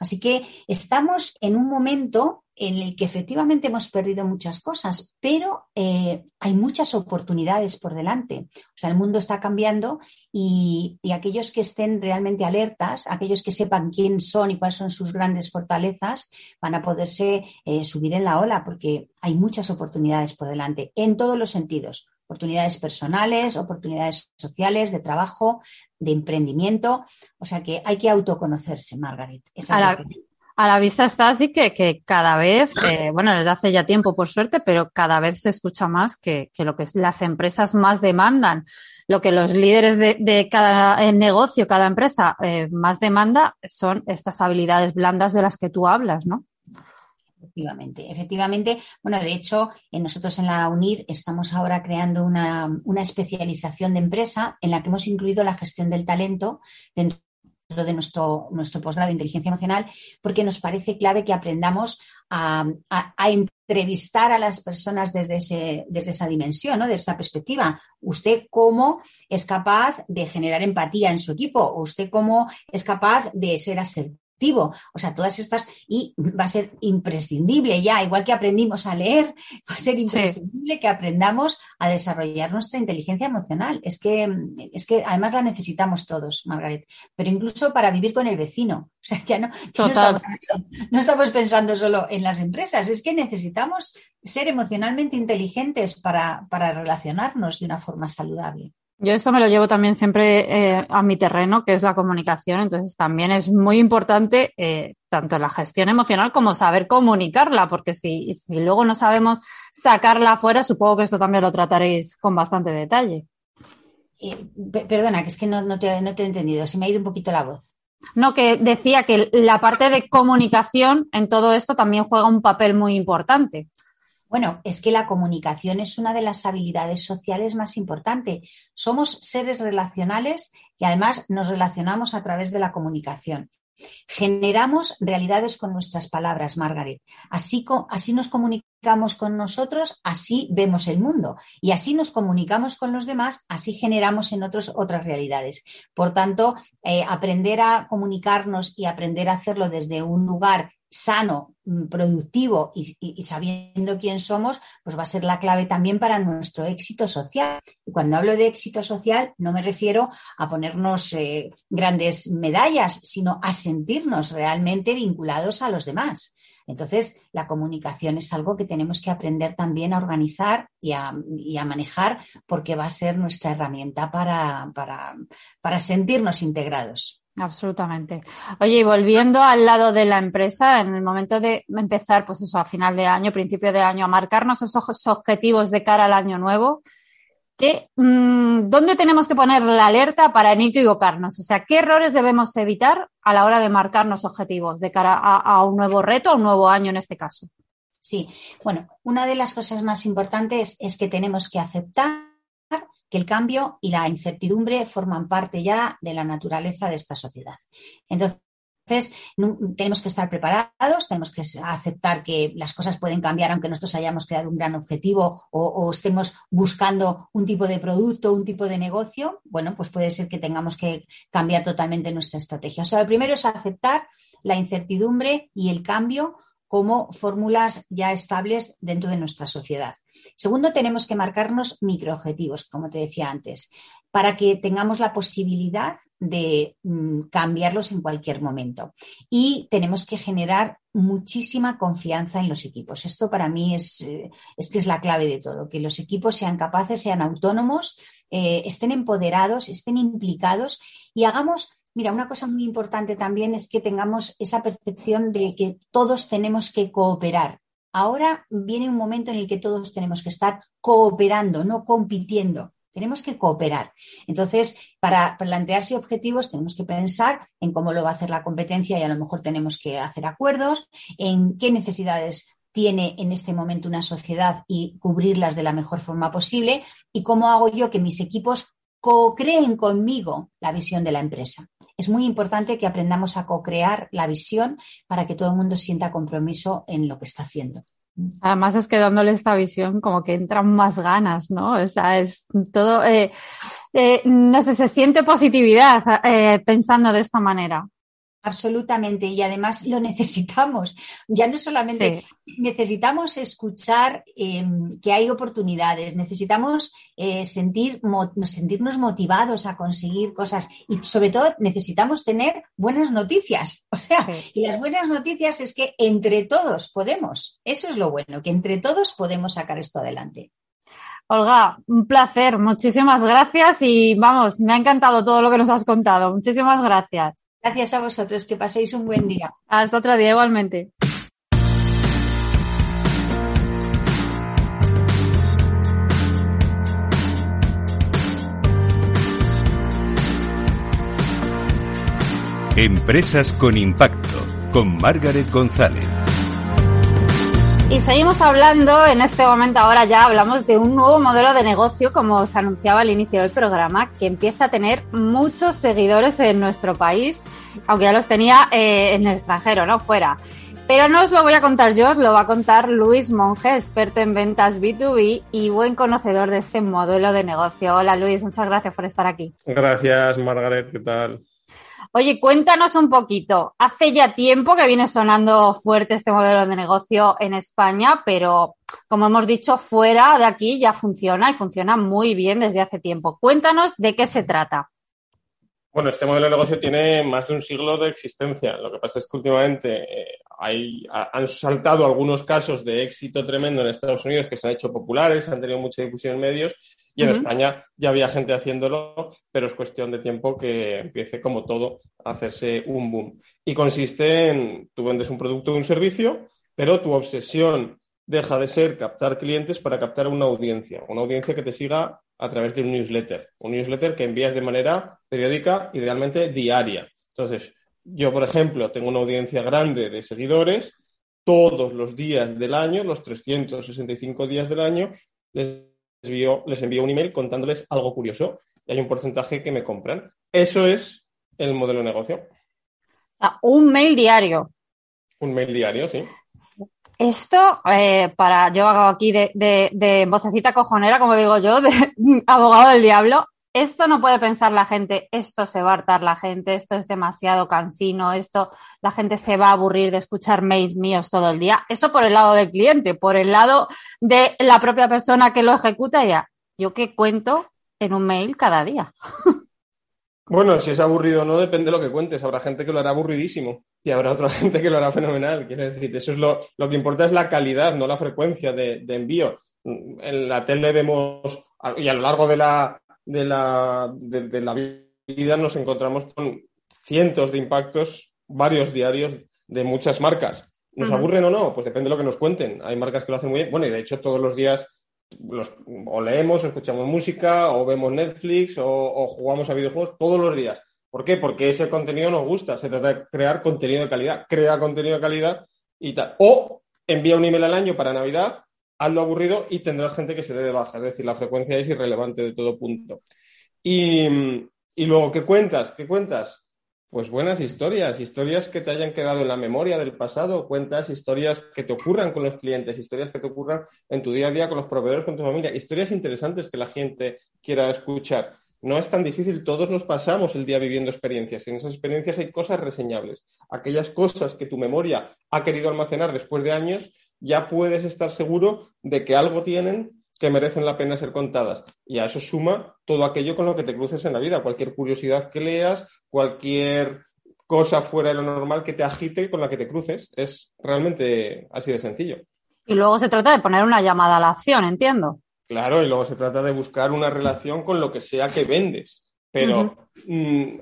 Así que estamos en un momento en el que efectivamente hemos perdido muchas cosas, pero eh, hay muchas oportunidades por delante. O sea, el mundo está cambiando y, aquellos que estén realmente alertas, aquellos que sepan quién son y cuáles son sus grandes fortalezas, van a poderse eh, subir en la ola porque hay muchas oportunidades por delante en todos los sentidos oportunidades personales, oportunidades sociales, de trabajo, de emprendimiento. O sea que hay que autoconocerse, Margaret. A, la, vista está así que, cada vez, eh, bueno, desde hace ya tiempo por suerte, pero cada vez se escucha más que, lo que las empresas más demandan, lo que los líderes de, cada negocio, cada empresa eh, más demanda son estas habilidades blandas de las que tú hablas, ¿no? Efectivamente, efectivamente. Bueno, de hecho, nosotros en la UNIR estamos ahora creando una, especialización de empresa en la que hemos incluido la gestión del talento dentro de nuestro, nuestro posgrado de inteligencia emocional, porque nos parece clave que aprendamos a, entrevistar a las personas desde, desde esa dimensión, ¿no? desde esa perspectiva. Usted cómo es capaz de generar empatía en su equipo, usted cómo es capaz de ser asertivo o sea, todas estas, y va a ser imprescindible ya, igual que aprendimos a leer, va a ser imprescindible que aprendamos a desarrollar nuestra inteligencia emocional. Es que, es que además la necesitamos todos, Margaret, pero incluso para vivir con el vecino. [laughs] O sea, ya no, no, estamos, pensando solo en las empresas, es que necesitamos ser emocionalmente inteligentes para, para relacionarnos de una forma saludable. Yo esto me lo llevo también siempre eh, a mi terreno, que es la comunicación. Entonces también es muy importante eh, tanto la gestión emocional como saber comunicarla, porque si, si luego no sabemos sacarla afuera, supongo que esto también lo trataréis con bastante detalle. Eh, perdona, que es que no, no, te, no te he entendido, se me ha ido un poquito la voz. No, que decía que la parte de comunicación en todo esto también juega un papel muy importante. Bueno, es que la comunicación es una de las habilidades sociales más importantes. Somos seres relacionales y además nos relacionamos a través de la comunicación. Generamos realidades con nuestras palabras, Margaret. Así, así nos comunicamos con nosotros, así vemos el mundo. Y así nos comunicamos con los demás, así generamos en otros otras realidades. Por tanto, eh, aprender a comunicarnos y aprender a hacerlo desde un lugar sano, mm, productivo y, sabiendo quién somos, pues va a ser la clave también para nuestro éxito social. Y cuando hablo de éxito social, no me refiero a ponernos eh, grandes medallas, sino a sentirnos realmente vinculados a los demás. Entonces, la comunicación es algo que tenemos que aprender también a organizar y a, manejar porque va a ser nuestra herramienta para sentirnos integrados. Absolutamente. Oye, y volviendo al lado de la empresa, en el momento de empezar, pues eso, a final de año, principio de año, a marcarnos esos objetivos de cara al año nuevo, ¿qué, mm, ¿dónde tenemos que poner la alerta para no equivocarnos? O sea, ¿qué errores debemos evitar a la hora de marcarnos objetivos de cara a, a un nuevo reto, a un nuevo año en este caso? Sí, bueno, una de las cosas más importantes es que tenemos que aceptar que el cambio y la incertidumbre forman parte ya de la naturaleza de esta sociedad. Entonces, tenemos que estar preparados, tenemos que aceptar que las cosas pueden cambiar aunque nosotros hayamos creado un gran objetivo o, estemos buscando un tipo de producto, un tipo de negocio. Bueno, pues puede ser que tengamos que cambiar totalmente nuestra estrategia. O sea, lo primero es aceptar la incertidumbre y el cambio como fórmulas ya estables dentro de nuestra sociedad. Segundo, tenemos que marcarnos microobjetivos, como te decía antes, para que tengamos la posibilidad de mm, cambiarlos en cualquier momento. Y tenemos que generar muchísima confianza en los equipos. Esto para mí es, eh, que es la clave de todo, que los equipos sean capaces, sean autónomos, eh, estén empoderados, estén implicados y hagamos Mira, una cosa muy importante también es que tengamos esa percepción de que todos tenemos que cooperar. Ahora viene un momento en el que todos tenemos que estar cooperando, no compitiendo. Tenemos que cooperar. Entonces, para plantearse objetivos, tenemos que pensar en cómo lo va a hacer la competencia y a lo mejor tenemos que hacer acuerdos, en qué necesidades tiene en este momento una sociedad y cubrirlas de la mejor forma posible y cómo hago yo que mis equipos co-creen conmigo la visión de la empresa es muy importante que aprendamos a co-crear la visión para que todo el mundo sienta compromiso en lo que está haciendo. Además es que dándole esta visión como que entran más ganas, ¿no? O sea, es todo, eh, eh, no sé, se siente positividad eh, pensando de esta manera. Absolutamente, y además lo [laughs] necesitamos. Ya no solamente necesitamos escuchar em, que hay oportunidades, necesitamos eh, sentir, sentirnos motivados a conseguir cosas y sobre todo necesitamos tener buenas noticias. [laughs] O sea, y las buenas noticias es que entre todos podemos. Eso es lo bueno, que entre todos podemos sacar esto adelante. Olga, un placer, muchísimas gracias y vamos, me ha encantado todo lo que nos has contado. Muchísimas gracias. Gracias a vosotros, que paséis un buen día. Hasta otro día igualmente. Empresas con impacto con Margaret González. Y seguimos hablando, en este momento ahora ya hablamos de un nuevo modelo de negocio, como se anunciaba al inicio del programa, que empieza a tener muchos seguidores en nuestro país, aunque ya los tenía eh, en el extranjero, ¿no? Fuera. Pero no os lo voy a contar yo, os lo va a contar Luis Monge, experto en ventas B2B y buen conocedor de este modelo de negocio. Hola Luis, muchas gracias por estar aquí. Gracias Margaret, ¿qué tal? Oye, cuéntanos un poquito. Hace ya tiempo que viene sonando fuerte este modelo de negocio en España, pero como hemos dicho, fuera de aquí ya funciona y funciona muy bien desde hace tiempo. Cuéntanos de qué se trata. Bueno, este modelo de negocio tiene más de un siglo de existencia. Lo que pasa es que últimamente eh, hay, han saltado algunos casos de éxito tremendo en Estados Unidos que se han hecho populares, han tenido mucha difusión en medios y en España ya había gente haciéndolo, pero es cuestión de tiempo que empiece como todo a hacerse un boom. Y consiste en, tú vendes un producto o un servicio, pero tu obsesión deja de ser captar clientes para captar una audiencia, una audiencia que te siga a través de un newsletter, un newsletter que envías de manera periódica, idealmente diaria. Entonces, yo, por ejemplo, tengo una audiencia grande de seguidores, todos los días del año, los 365 días del año, les envío, les envío un email contándoles algo curioso y hay un porcentaje que me compran. Eso es el modelo de negocio. un mail diario. Un mail diario, sí. Esto, eh, para, yo hago aquí de, de, de, vocecita cojonera, como digo yo, de [laughs] abogado del diablo. Esto no puede pensar la gente, esto se va a hartar la gente, esto es demasiado cansino, esto, la gente se va a aburrir de escuchar mails míos todo el día. Eso por el lado del cliente, por el lado de la propia persona que lo ejecuta ya. Yo qué cuento en un mail cada día. [laughs] Bueno, si es aburrido o no, depende de lo que cuentes. Habrá gente que lo hará aburridísimo y habrá otra [laughs] gente que lo hará fenomenal. Quiero decir, eso es lo, lo que importa es la calidad, no la frecuencia de, de, envío. En la tele vemos, y a lo largo de la, de la, de, de la vida nos encontramos con cientos de impactos, varios diarios de muchas marcas. ¿Nos aburren o no? Pues depende de lo que nos cuenten. Hay marcas que lo hacen muy bien. Bueno, y de hecho todos los días los, o leemos, o escuchamos música, o vemos Netflix, o, o, jugamos a videojuegos todos los días. ¿Por qué? Porque ese contenido nos gusta. Se trata de crear contenido de calidad. Crea contenido de calidad y tal. O envía un email al año para Navidad, hazlo aburrido y tendrás gente que se dé de baja. Es decir, la frecuencia es irrelevante de todo punto. Y, y luego, ¿qué cuentas? ¿Qué cuentas? Pues buenas historias, historias que te hayan quedado en la memoria del pasado, cuentas historias que te ocurran con los clientes, historias que te ocurran en tu día a día con los proveedores, con tu familia, historias interesantes que la gente quiera escuchar. No es tan difícil, todos nos pasamos el día viviendo experiencias. En esas experiencias hay cosas reseñables. Aquellas cosas que tu memoria ha querido almacenar después de años, ya puedes estar seguro de que algo tienen que merecen la pena ser contadas. Y a eso suma todo aquello con lo que te cruces en la vida, cualquier curiosidad que leas, cualquier cosa fuera de lo normal que te agite con la que te cruces. Es realmente así de sencillo. Y luego se trata de poner una llamada a la acción, entiendo. Claro, y luego se trata de buscar una relación con lo que sea que vendes. Pero uh -huh. mmm,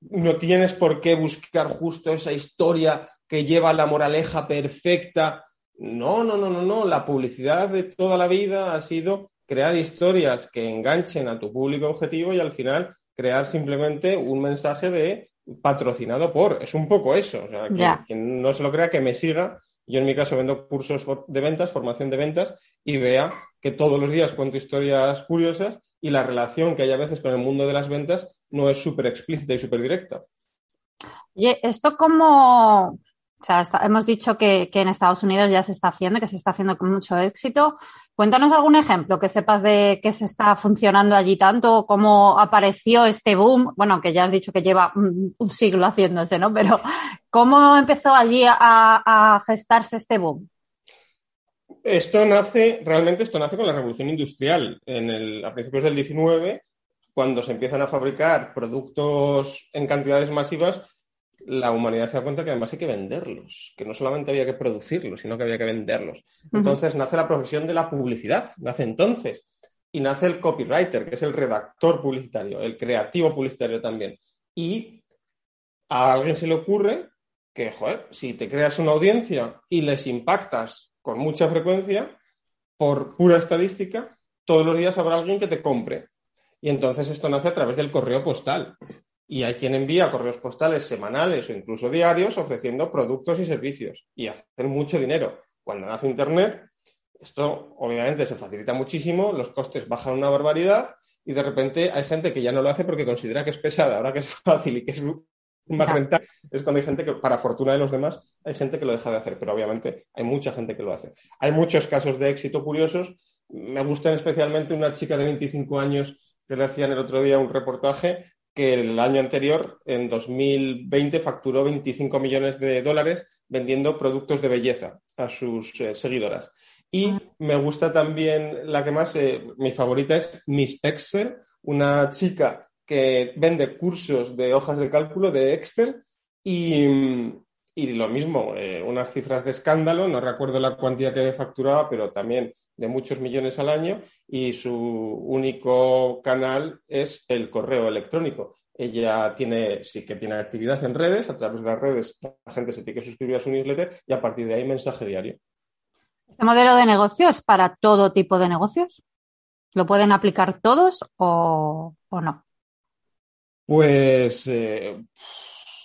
no tienes por qué buscar justo esa historia que lleva la moraleja perfecta. No, no, no, no, no. La publicidad de toda la vida ha sido crear historias que enganchen a tu público objetivo y al final crear simplemente un mensaje de patrocinado por. Es un poco eso. O sea, yeah. quien no se lo crea, que me siga. Yo en mi caso vendo cursos de ventas, formación de ventas y vea que todos los días cuento historias curiosas y la relación que hay a veces con el mundo de las ventas no es súper explícita y súper directa. Oye, esto como, o sea, hemos dicho que, en Estados Unidos ya se está haciendo, que se está haciendo con mucho éxito. Cuéntanos algún ejemplo que sepas de que se está funcionando allí tanto, cómo apareció este boom, bueno, que ya has dicho que lleva un, siglo haciéndose, ¿no? Pero ¿cómo empezó allí a, gestarse este boom? Esto nace, realmente esto nace con la revolución industrial. En a principios del 19, cuando se empiezan a fabricar productos en cantidades masivas, la humanidad se da cuenta que además hay que venderlos, que no solamente había que producirlos, sino que había que venderlos. Entonces uh -huh. nace la profesión de la publicidad, nace entonces. Y nace el copywriter, que es el redactor publicitario, el creativo publicitario también. Y a alguien se le ocurre que, joder, si te creas una audiencia y les impactas con mucha frecuencia, por pura estadística, todos los días habrá alguien que te compre. Y entonces esto nace a través del correo postal. Y hay quien envía correos postales semanales o incluso diarios ofreciendo productos y servicios y hacen mucho dinero. Cuando nace Internet, esto obviamente se facilita muchísimo, los costes bajan una barbaridad y de repente hay gente que ya no lo hace porque considera que es pesada, ahora que es [laughs] fácil y que es más rentable, es cuando hay gente que, para fortuna de los demás, hay gente que lo deja de hacer, pero obviamente hay mucha gente que lo hace. Hay muchos casos de éxito curiosos. Me gustan especialmente una chica de 25 años que le hacían el otro día un reportaje que el año anterior, en 2020, facturó 25 millones de dólares vendiendo productos de belleza a sus eh, seguidoras. Y me gusta también la que más, eh, mi favorita es Miss Excel, una chica que vende cursos de hojas de cálculo de Excel y, y lo mismo, eh, unas cifras de escándalo, no recuerdo la cuantía que facturaba, pero también de muchos millones al año y su único canal es el correo electrónico. Ella tiene, sí que tiene actividad en redes, a través de las redes la gente se tiene que suscribir a su newsletter y a partir de ahí mensaje diario. ¿Este modelo de negocio es para todo tipo de negocios? ¿Lo pueden aplicar todos o, o no? Pues eh,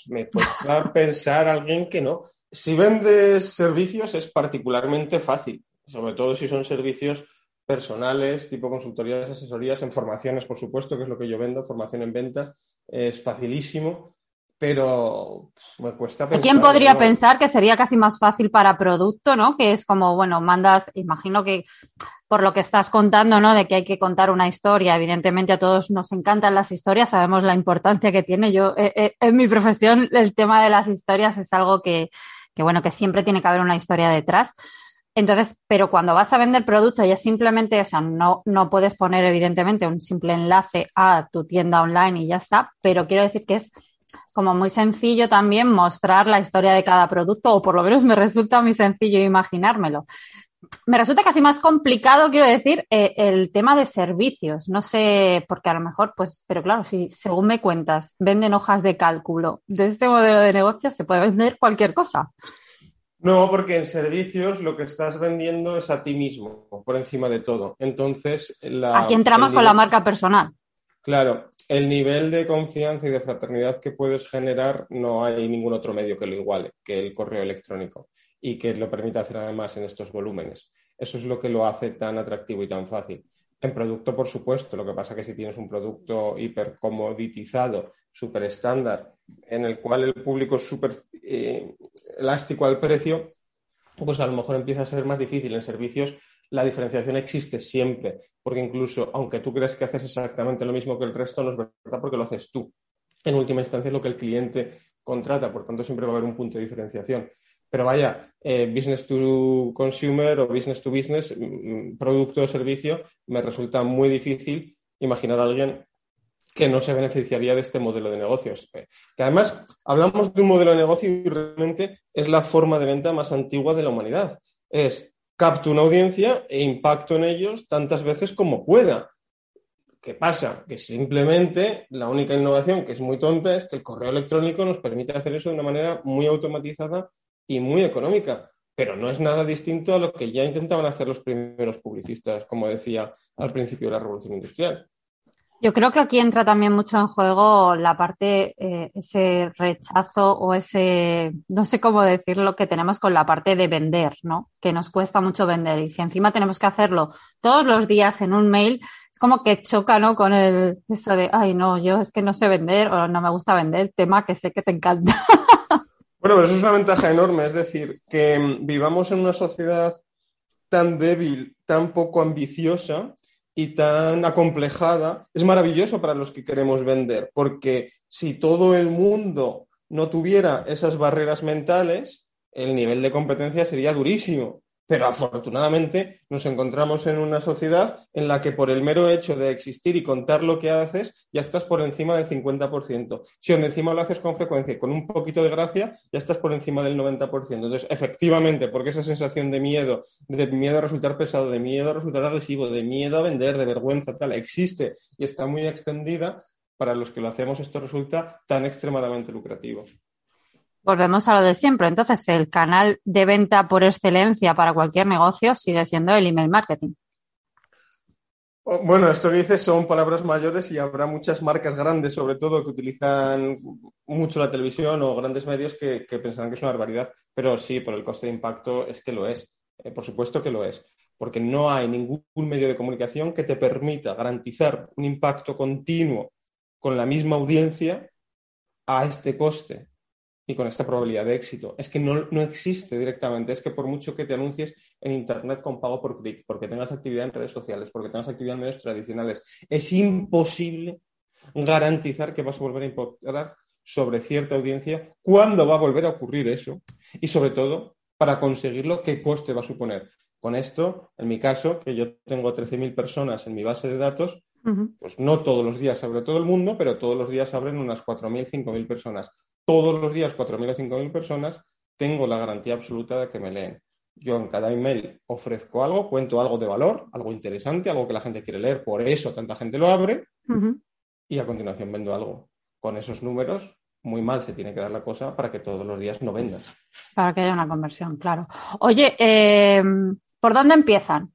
me cuesta [laughs] pensar alguien que no. Si vendes servicios es particularmente fácil sobre todo si son servicios personales, tipo consultorías, asesorías, en formaciones, por supuesto, que es lo que yo vendo, formación en ventas, es facilísimo. pero me cuesta pensar. ¿Quién podría pensar que sería casi más fácil para producto, ¿no? Que es como, bueno, mandas, imagino que por lo que estás contando, ¿no? De que hay que contar una historia. Evidentemente a todos nos encantan las historias, sabemos la importancia que tiene. Yo, eh, eh, en mi profesión, el tema de las historias es algo que, que, bueno, que siempre tiene que haber una historia detrás. Entonces, pero cuando vas a vender producto ya simplemente, o sea, no, no puedes poner evidentemente un simple enlace a tu tienda online y ya está, pero quiero decir que es como muy sencillo también mostrar la historia de cada producto, o por lo menos me resulta muy sencillo imaginármelo. Me resulta casi más complicado, quiero decir, eh, el tema de servicios. No sé, porque a lo mejor, pues, pero claro, si según me cuentas, venden hojas de cálculo de este modelo de negocio, se puede vender cualquier cosa. No, porque en servicios lo que estás vendiendo es a ti mismo, por encima de todo. Entonces, aquí entramos con la marca personal. Claro, el nivel de confianza y de fraternidad que puedes generar no hay ningún otro medio que lo iguale que el correo electrónico y que lo permita hacer además en estos volúmenes. Eso es lo que lo hace tan atractivo y tan fácil. En producto, por supuesto, lo que pasa es que si tienes un producto hipercomoditizado, súper estándar, en el cual el público es súper eh, elástico al precio, pues a lo mejor empieza a ser más difícil. En servicios la diferenciación existe siempre, porque incluso aunque tú creas que haces exactamente lo mismo que el resto, no es verdad porque lo haces tú. En última instancia es lo que el cliente contrata, por tanto siempre va a haber un punto de diferenciación. Pero vaya, eh, business to consumer o business to business, mm, mm, producto o servicio, me resulta muy difícil imaginar a alguien que no se beneficiaría de este modelo de negocios. Eh, que además hablamos de un modelo de negocio y realmente es la forma de venta más antigua de la humanidad. Es capto una audiencia e impacto en ellos tantas veces como pueda. ¿Qué pasa? Que simplemente la única innovación que es muy tonta es que el correo electrónico nos permite hacer eso de una manera muy automatizada y muy económica, pero no es nada distinto a lo que ya intentaban hacer los primeros publicistas, como decía al principio de la revolución industrial. Yo creo que aquí entra también mucho en juego la parte, eh, ese rechazo o ese, no sé cómo decirlo, que tenemos con la parte de vender, ¿no? Que nos cuesta mucho vender. Y si encima tenemos que hacerlo todos los días en un mail, es como que choca, ¿no? Con el, eso de, ay, no, yo es que no sé vender o no me gusta vender, tema que sé que te encanta. [laughs] Bueno, pero eso es una ventaja enorme. Es decir, que vivamos en una sociedad tan débil, tan poco ambiciosa, y tan acomplejada es maravilloso para los que queremos vender, porque si todo el mundo no tuviera esas barreras mentales, el nivel de competencia sería durísimo. Pero afortunadamente nos encontramos en una sociedad en la que por el mero hecho de existir y contar lo que haces, ya estás por encima del 50%. Si encima lo haces con frecuencia y con un poquito de gracia, ya estás por encima del 90%. Entonces, efectivamente, porque esa sensación de miedo, de miedo a resultar pesado, de miedo a resultar agresivo, de miedo a vender, de vergüenza, tal, existe y está muy extendida, para los que lo hacemos esto resulta tan extremadamente lucrativo. Volvemos a lo de siempre. Entonces, el canal de venta por excelencia para cualquier negocio sigue siendo el email marketing. Oh, bueno, esto que dices son palabras mayores y habrá muchas marcas grandes, sobre todo, que utilizan mucho la televisión o grandes medios que, pensarán que es una barbaridad. Pero sí, por el coste de impacto es que lo es. Eh, por supuesto que lo es. Porque no hay ningún medio de comunicación que te permita garantizar un impacto continuo con la misma audiencia a este coste y con esta probabilidad de éxito. Es que no, existe directamente, es que por mucho que te anuncies en Internet con pago por clic, porque tengas actividad en redes sociales, porque tengas actividad en medios tradicionales, es imposible garantizar que vas a volver a impactar sobre cierta audiencia, cuándo va a volver a ocurrir eso y sobre todo para conseguirlo, qué coste va a suponer. Con esto, en mi caso, que yo tengo 13.000 personas en mi base de datos, pues no todos los días abre todo el mundo, pero todos los días abren unas 4.000, 5.000 personas todos los días 4.000 o 5.000 personas, tengo la garantía absoluta de que me leen. Yo en cada email ofrezco algo, cuento algo de valor, algo interesante, algo que la gente quiere leer, por eso tanta gente lo abre, y a continuación vendo algo. Con esos números, muy mal se tiene que dar la cosa para que todos los días no vendas. Para que haya una conversión, claro. Oye, eh, ¿por dónde empiezan?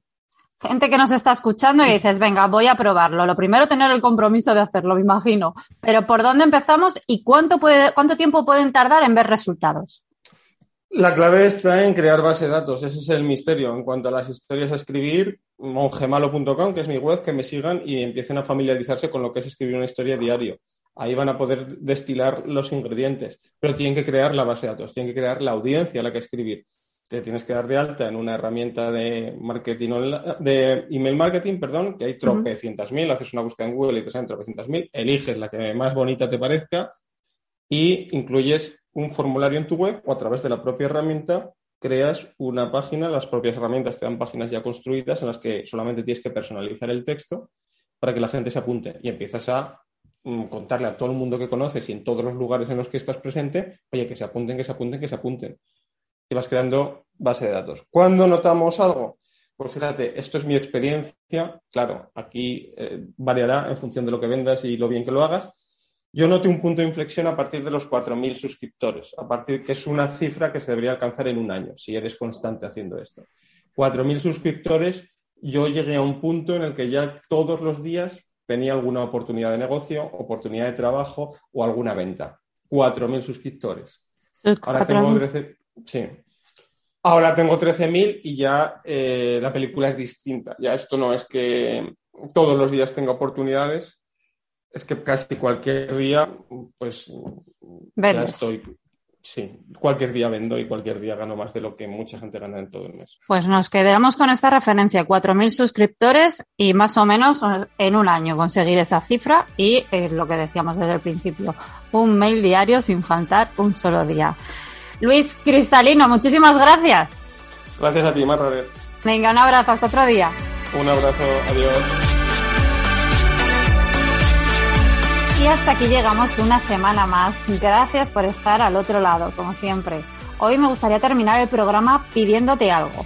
Gente que nos está escuchando y dices, venga, voy a probarlo. Lo primero, tener el compromiso de hacerlo, me imagino. Pero ¿por dónde empezamos y cuánto, puede, cuánto tiempo pueden tardar en ver resultados? La clave está en crear base de datos, ese es el misterio. En cuanto a las historias a escribir, mongemalo.com, que es mi web, que me sigan y empiecen a familiarizarse con lo que es escribir una historia diario. ahí van a poder destilar los ingredientes, pero tienen que crear la base de datos, tienen que crear la audiencia a la que escribir. Te tienes que dar de alta en una herramienta de marketing de email marketing, perdón, que hay tropecientas mil, haces una búsqueda en Google y te salen tropecientas mil, eliges la que más bonita te parezca y incluyes un formulario en tu web o a través de la propia herramienta creas una página, las propias herramientas te dan páginas ya construidas en las que solamente tienes que personalizar el texto para que la gente se apunte y empiezas a mm, contarle a todo el mundo que conoces y en todos los lugares en los que estás presente, oye, que se apunten, que se apunten, que se apunten. Y vas creando base de datos. ¿Cuándo notamos algo? Pues fíjate, esto es mi experiencia. Claro, aquí eh, variará en función de lo que vendas y lo bien que lo hagas, yo noté un punto de inflexión a partir de los 4.000 suscriptores, a partir que es una cifra que se debería alcanzar en un año, si eres constante haciendo esto. 4.000 suscriptores, yo llegué a un punto en el que ya todos los días tenía alguna oportunidad de negocio, oportunidad de trabajo o alguna venta. 4.000 suscriptores. Ahora tengo 13, sí. Ahora tengo 13.000 y ya eh, la película es distinta. Ya esto no es que todos los días tenga oportunidades, es que casi cualquier día, pues ya estoy. Sí, cualquier día vendo y cualquier día gano más de lo que mucha gente gana en todo el mes. Pues nos quedamos con esta referencia, 4.000 suscriptores y más o menos en un año conseguir esa cifra y es lo que decíamos desde el principio, un mail diario sin faltar un solo día. Luis Cristalino, muchísimas gracias. Gracias a ti, Marta. Venga, un abrazo, hasta otro día. Un abrazo, adiós. Y hasta aquí llegamos una semana más. Gracias por estar al otro lado, como siempre. Hoy me gustaría terminar el programa pidiéndote algo.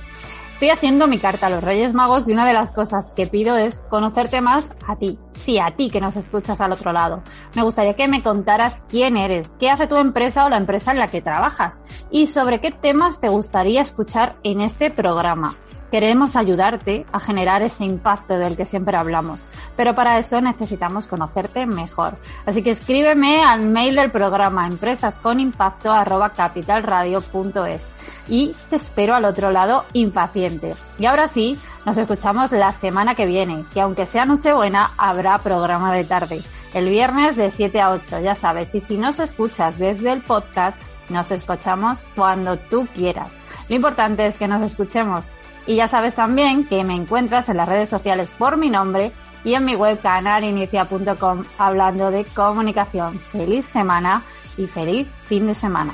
Estoy haciendo mi carta a los Reyes Magos y una de las cosas que pido es conocerte más a ti. Sí, a ti que nos escuchas al otro lado. Me gustaría que me contaras quién eres, qué hace tu empresa o la empresa en la que trabajas y sobre qué temas te gustaría escuchar en este programa. Queremos ayudarte a generar ese impacto del que siempre hablamos, pero para eso necesitamos conocerte mejor. Así que escríbeme al mail del programa empresasconimpacto@capitalradio.es y te espero al otro lado impaciente. Y ahora sí, nos escuchamos la semana que viene, que aunque sea Nochebuena, habrá programa de tarde. El viernes de 7 a 8, ya sabes, y si nos escuchas desde el podcast, nos escuchamos cuando tú quieras. Lo importante es que nos escuchemos y ya sabes también que me encuentras en las redes sociales por mi nombre y en mi web canalinicia.com hablando de comunicación. Feliz semana y feliz fin de semana.